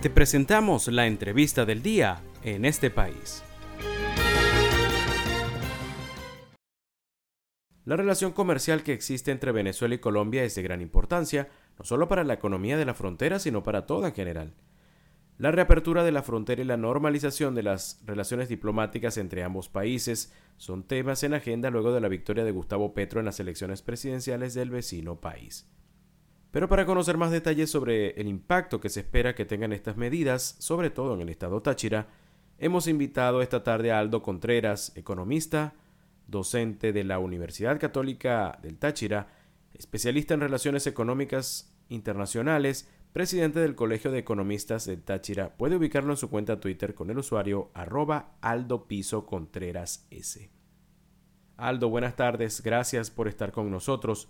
Te presentamos la entrevista del día en este país. La relación comercial que existe entre Venezuela y Colombia es de gran importancia, no solo para la economía de la frontera, sino para toda en general. La reapertura de la frontera y la normalización de las relaciones diplomáticas entre ambos países son temas en agenda luego de la victoria de Gustavo Petro en las elecciones presidenciales del vecino país. Pero para conocer más detalles sobre el impacto que se espera que tengan estas medidas, sobre todo en el estado Táchira, hemos invitado esta tarde a Aldo Contreras, economista, docente de la Universidad Católica del Táchira, especialista en relaciones económicas internacionales, presidente del Colegio de Economistas del Táchira. Puede ubicarlo en su cuenta Twitter con el usuario arroba Aldo Piso Contreras. Aldo, buenas tardes, gracias por estar con nosotros.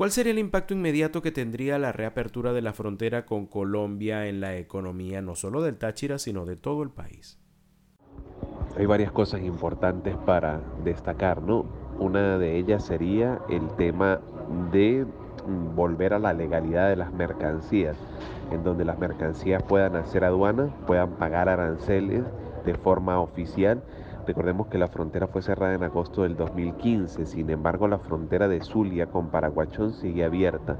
¿Cuál sería el impacto inmediato que tendría la reapertura de la frontera con Colombia en la economía no solo del Táchira, sino de todo el país? hay varias cosas importantes para destacar, ¿no? Una de ellas sería el tema de mm, volver a la legalidad de las mercancías, en donde las mercancías puedan hacer aduana, puedan pagar aranceles de forma oficial. Recordemos que la frontera fue cerrada en agosto del 2015, sin embargo la frontera de Zulia con Paraguachón sigue abierta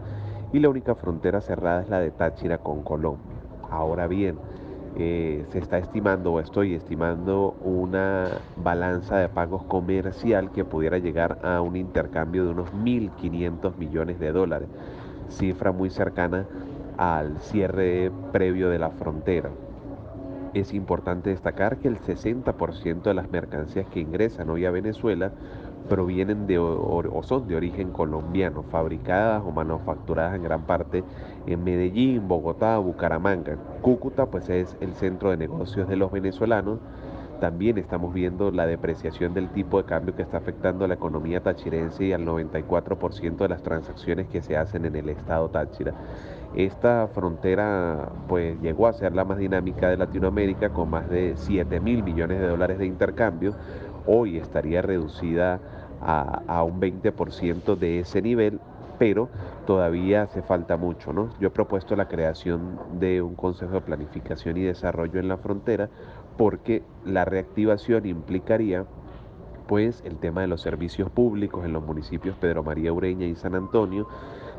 y la única frontera cerrada es la de Táchira con Colombia. Ahora bien, eh, se está estimando o estoy estimando una balanza de pagos comercial que pudiera llegar a un intercambio de unos 1.500 millones de dólares, cifra muy cercana al cierre previo de la frontera. Es importante destacar que el 60% de las mercancías que ingresan hoy a Venezuela provienen de o, son de origen colombiano, fabricadas o manufacturadas en gran parte en Medellín, Bogotá, Bucaramanga. Cúcuta pues es el centro de negocios de los venezolanos. También estamos viendo la depreciación del tipo de cambio que está afectando a la economía tachirense y al 94% de las transacciones que se hacen en el estado Táchira. Esta frontera pues llegó a ser la más dinámica de Latinoamérica con más de 7 mil millones de dólares de intercambio. Hoy estaría reducida a, un 20% de ese nivel, pero todavía hace falta mucho. ¿no? Yo he propuesto la creación de un Consejo de Planificación y Desarrollo en la frontera porque la reactivación implicaría pues el tema de los servicios públicos en los municipios Pedro María Ureña y San Antonio,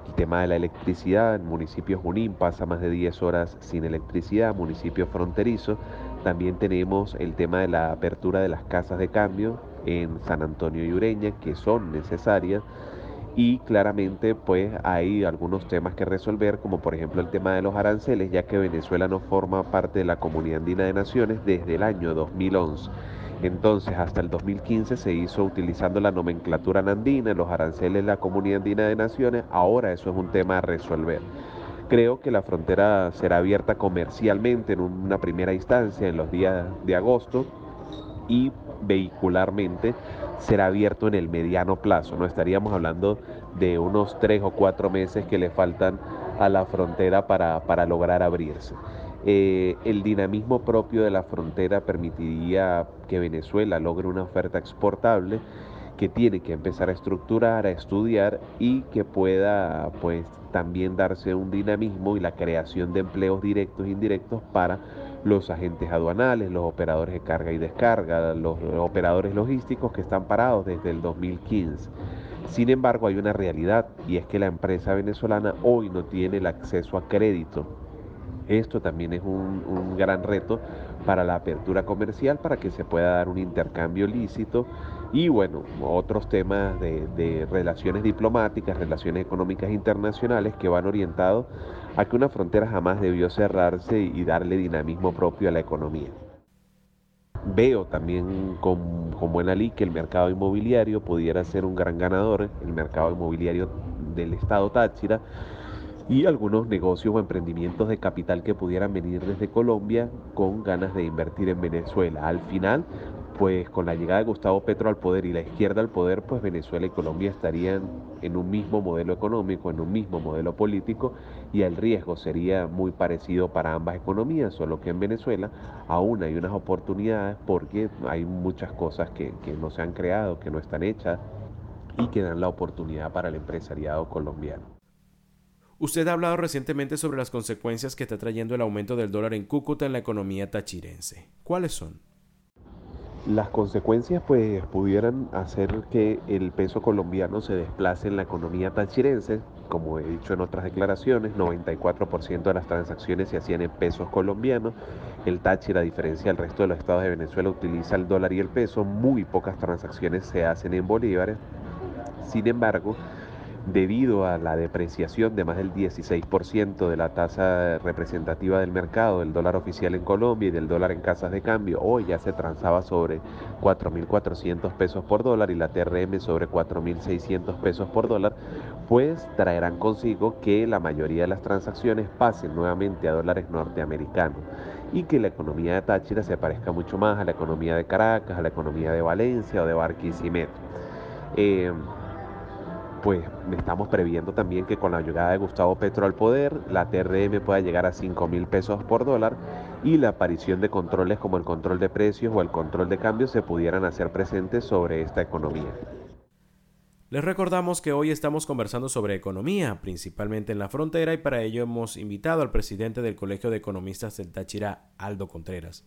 el tema de la electricidad, en municipios Junín pasa más de 10 horas sin electricidad, municipios fronterizos, también tenemos el tema de la apertura de las casas de cambio, en San Antonio y Ureña que son necesarias y claramente pues hay algunos temas que resolver como por ejemplo el tema de los aranceles ya que Venezuela no forma parte de la Comunidad Andina de Naciones desde el año 2011. Entonces, hasta el 2015 se hizo utilizando la nomenclatura andina, los aranceles de la Comunidad Andina de Naciones. Ahora eso es un tema a resolver. Creo que la frontera será abierta comercialmente en una primera instancia en los días de agosto y vehicularmente será abierto en el mediano plazo. No estaríamos hablando de unos tres o cuatro meses que le faltan a la frontera para, lograr abrirse. Eh, el dinamismo propio de la frontera permitiría que Venezuela logre una oferta exportable que tiene que empezar a estructurar, a estudiar y que pueda pues también darse un dinamismo y la creación de empleos directos e indirectos para los agentes aduanales, los operadores de carga y descarga, los operadores logísticos que están parados desde el 2015. Sin embargo, hay una realidad y es que la empresa venezolana hoy no tiene el acceso a crédito. Esto también es un, gran reto para la apertura comercial, para que se pueda dar un intercambio lícito y bueno, otros temas de, relaciones diplomáticas, relaciones económicas internacionales que van orientados a que una frontera jamás debió cerrarse y darle dinamismo propio a la economía. Veo también con, con buena ley que el mercado inmobiliario pudiera ser un gran ganador, el mercado inmobiliario del estado Táchira, y algunos negocios o emprendimientos de capital que pudieran venir desde Colombia con ganas de invertir en Venezuela. Al final, pues con la llegada de Gustavo Petro al poder y la izquierda al poder, pues Venezuela y Colombia estarían en un mismo modelo económico, en un mismo modelo político y el riesgo sería muy parecido para ambas economías, solo que en Venezuela aún hay unas oportunidades porque hay muchas cosas que, que no se han creado, que no están hechas y que dan la oportunidad para el empresariado colombiano. Usted ha hablado recientemente sobre las consecuencias que está trayendo el aumento del dólar en Cúcuta en la economía tachirense. ¿Cuáles son? Las consecuencias pues pudieran hacer que el peso colombiano se desplace en la economía tachirense. Como he dicho en otras declaraciones, 94% de las transacciones se hacían en pesos colombianos. El Táchira, a diferencia del resto de los estados de Venezuela, utiliza el dólar y el peso. Muy pocas transacciones se hacen en bolívares. Sin embargo, debido a la depreciación de más del 16% de la tasa representativa del mercado del dólar oficial en Colombia y del dólar en casas de cambio, hoy ya se transaba sobre 4.400 pesos por dólar y la TRM sobre 4.600 pesos por dólar, pues traerán consigo que la mayoría de las transacciones pasen nuevamente a dólares norteamericanos y que la economía de Táchira se parezca mucho más a la economía de Caracas, a la economía de Valencia o de Barquisimeto. Eh, pues estamos previendo también que con la llegada de Gustavo Petro al poder, la TRM pueda llegar a 5 mil pesos por dólar y la aparición de controles como el control de precios o el control de cambios se pudieran hacer presentes sobre esta economía. Les recordamos que hoy estamos conversando sobre economía, principalmente en la frontera, y para ello hemos invitado al presidente del Colegio de Economistas del Táchira, Aldo Contreras.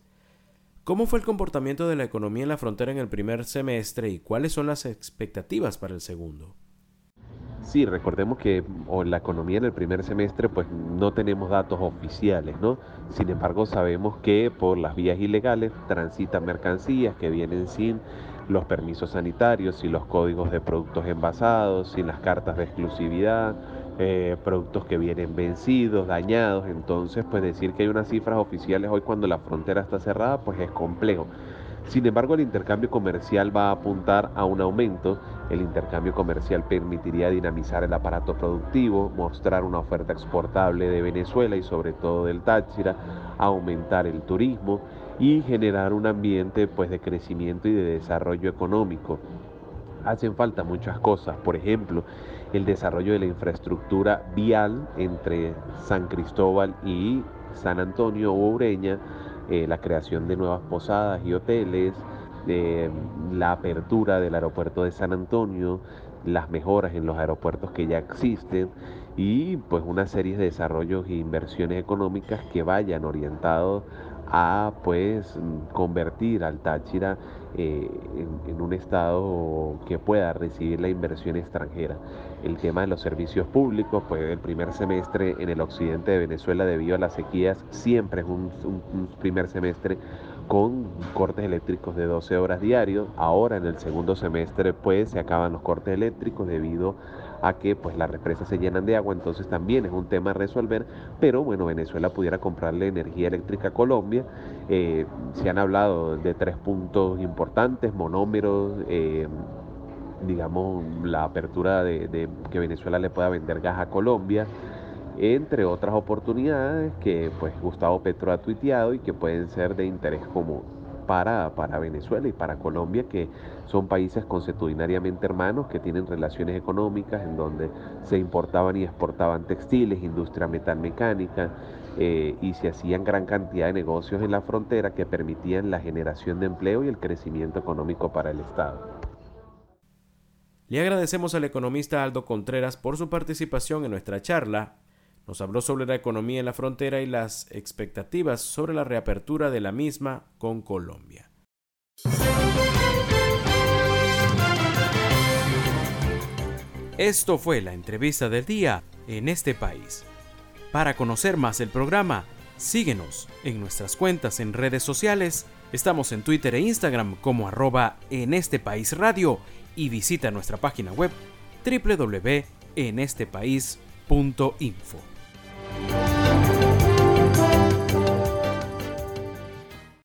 ¿Cómo fue el comportamiento de la economía en la frontera en el primer semestre y cuáles son las expectativas para el segundo? Sí, recordemos que en la economía en el primer semestre pues no tenemos datos oficiales, ¿no? Sin embargo, sabemos que por las vías ilegales transitan mercancías que vienen sin los permisos sanitarios, sin los códigos de productos envasados, sin las cartas de exclusividad, eh, productos que vienen vencidos, dañados. Entonces, pues decir que hay unas cifras oficiales hoy cuando la frontera está cerrada, pues es complejo. Sin embargo, el intercambio comercial va a apuntar a un aumento. El intercambio comercial permitiría dinamizar el aparato productivo, mostrar una oferta exportable de Venezuela y sobre todo del Táchira, aumentar el turismo y generar un ambiente pues, de crecimiento y de desarrollo económico. Hacen falta muchas cosas, por ejemplo, el desarrollo de la infraestructura vial entre San Cristóbal y San Antonio Ureña, eh, la creación de nuevas posadas y hoteles, la apertura del aeropuerto de San Antonio, las mejoras en los aeropuertos que ya existen y pues una serie de desarrollos e inversiones económicas que vayan orientados a pues convertir al Táchira eh, en, un estado que pueda recibir la inversión extranjera. El tema de los servicios públicos, pues el primer semestre en el occidente de Venezuela debido a las sequías siempre es un, un primer semestre con cortes eléctricos de 12 horas diarios. Ahora en el segundo semestre pues se acaban los cortes eléctricos debido a que pues las represas se llenan de agua, entonces también es un tema a resolver, pero bueno, Venezuela pudiera comprarle energía eléctrica a Colombia. Eh, se han hablado de tres puntos importantes, monómeros, eh, digamos, la apertura de, de que Venezuela le pueda vender gas a Colombia entre otras oportunidades que pues Gustavo Petro ha tuiteado y que pueden ser de interés común para, para Venezuela y para Colombia, que son países consuetudinariamente hermanos, que tienen relaciones económicas en donde se importaban y exportaban textiles, industria metalmecánica, eh, y se hacían gran cantidad de negocios en la frontera que permitían la generación de empleo y el crecimiento económico para el Estado. Le agradecemos al economista Aldo Contreras por su participación en nuestra charla nos habló sobre la economía en la frontera y las expectativas sobre la reapertura de la misma con Colombia. Esto fue la entrevista del día en este país. Para conocer más el programa, síguenos en nuestras cuentas en redes sociales. Estamos en Twitter e Instagram como arroba en este país radio y visita nuestra página web www.enestepaís.info. Bye.